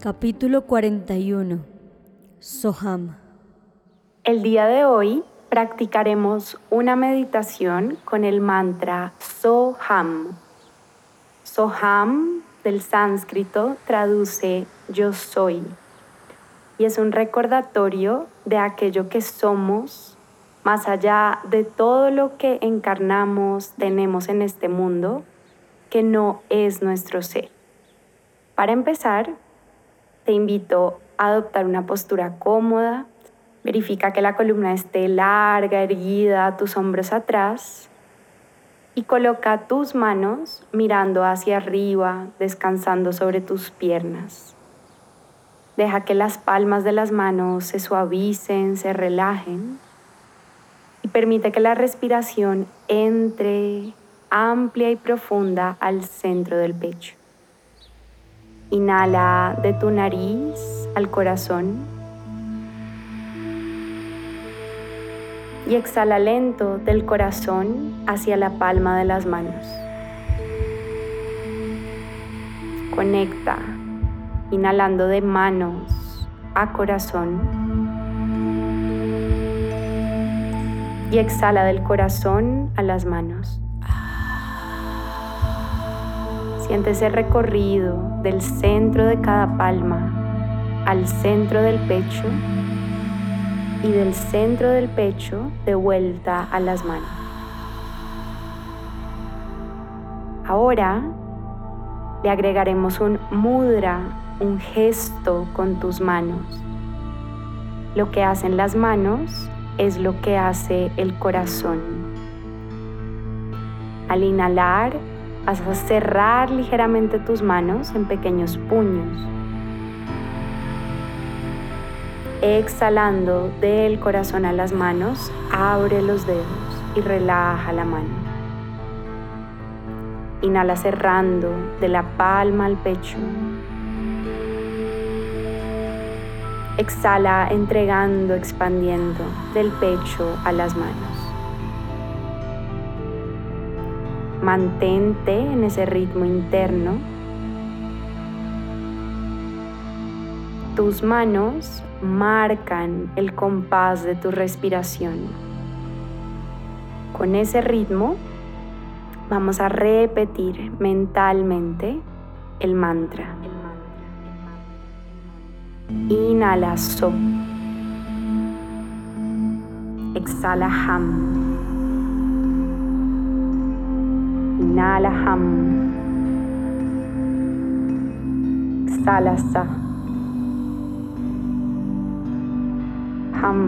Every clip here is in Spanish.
Capítulo 41 Soham El día de hoy practicaremos una meditación con el mantra Soham. Soham del sánscrito traduce yo soy y es un recordatorio de aquello que somos más allá de todo lo que encarnamos, tenemos en este mundo, que no es nuestro ser. Para empezar, te invito a adoptar una postura cómoda, verifica que la columna esté larga, erguida, tus hombros atrás y coloca tus manos mirando hacia arriba, descansando sobre tus piernas. Deja que las palmas de las manos se suavicen, se relajen permite que la respiración entre amplia y profunda al centro del pecho. Inhala de tu nariz al corazón y exhala lento del corazón hacia la palma de las manos. Conecta, inhalando de manos a corazón y exhala del corazón a las manos. Siente ese recorrido del centro de cada palma al centro del pecho y del centro del pecho de vuelta a las manos. Ahora le agregaremos un mudra, un gesto con tus manos. Lo que hacen las manos es lo que hace el corazón. Al inhalar, vas a cerrar ligeramente tus manos en pequeños puños. Exhalando del corazón a las manos, abre los dedos y relaja la mano. Inhala cerrando de la palma al pecho Exhala entregando, expandiendo del pecho a las manos. Mantente en ese ritmo interno. Tus manos marcan el compás de tu respiración. Con ese ritmo vamos a repetir mentalmente el mantra. Inhala so. Exhala ham. Inhala ham. Exhala sa. Ham.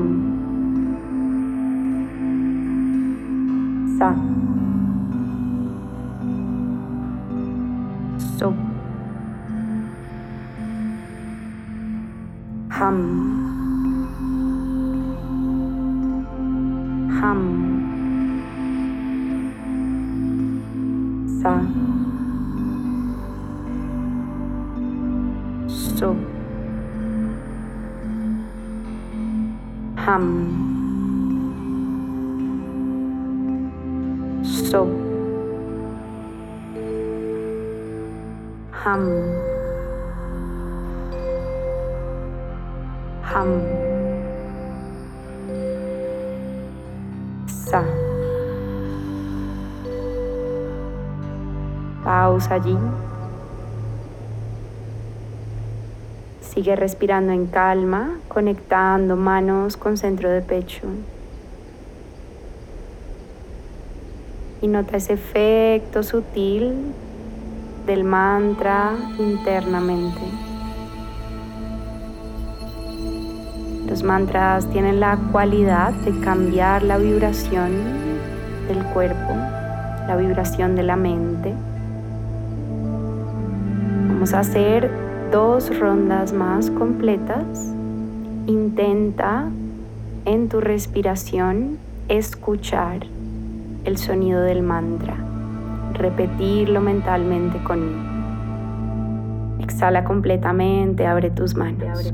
Sa. So. hum hum so hum so hum ham, Allí. Sigue respirando en calma, conectando manos con centro de pecho. Y nota ese efecto sutil del mantra internamente. Los mantras tienen la cualidad de cambiar la vibración del cuerpo, la vibración de la mente. Hacer dos rondas más completas Intenta en tu respiración escuchar el sonido del mantra, repetirlo mentalmente conmigo. Exhala completamente, abre tus manos.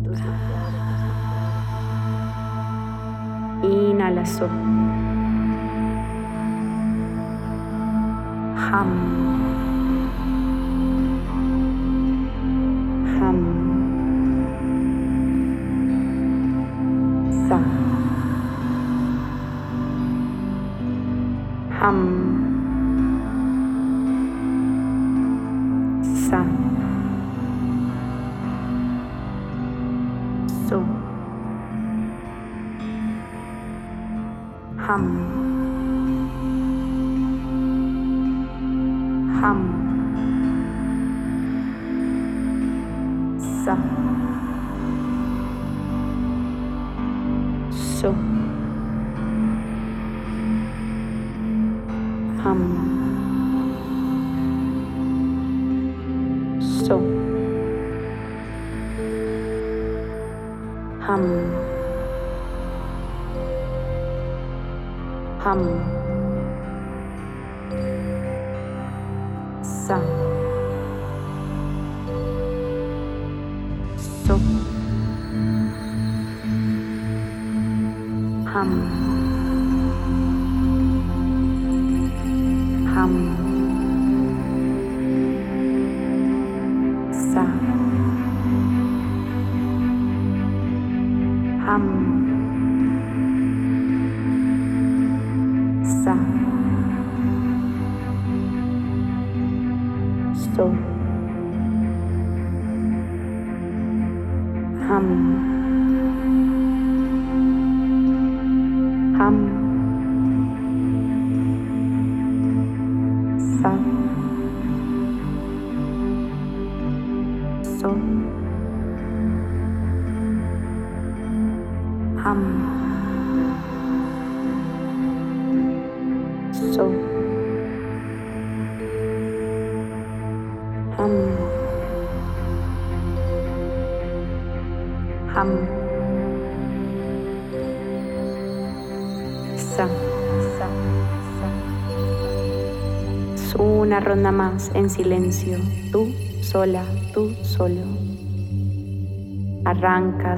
Inhala so. Ham. So. Ham. Ham. Sa. So. Ham. So. Ham. Ham. Sa. So. Ham. Ham. Ham. Una ronda más en silencio, tú sola, tú solo. Arranca.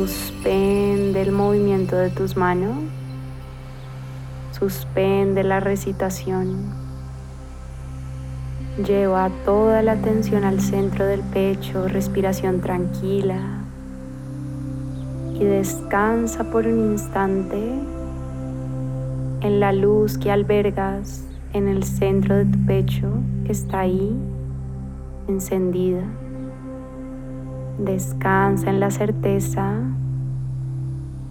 Suspende el movimiento de tus manos. Suspende la recitación. Lleva toda la atención al centro del pecho, respiración tranquila. Y descansa por un instante en la luz que albergas en el centro de tu pecho que está ahí, encendida. Descansa en la certeza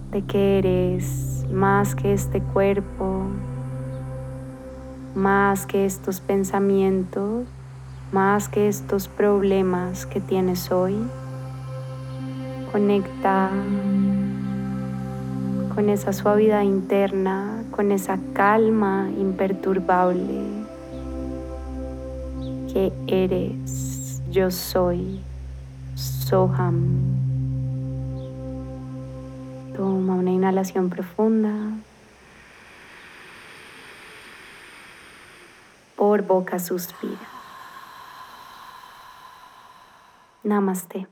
de que eres más que este cuerpo, más que estos pensamientos, más que estos problemas que tienes hoy. Conecta con esa suavidad interna, con esa calma imperturbable que eres, yo soy, Soham. Toma una inhalación profunda. Por boca suspira. Namaste.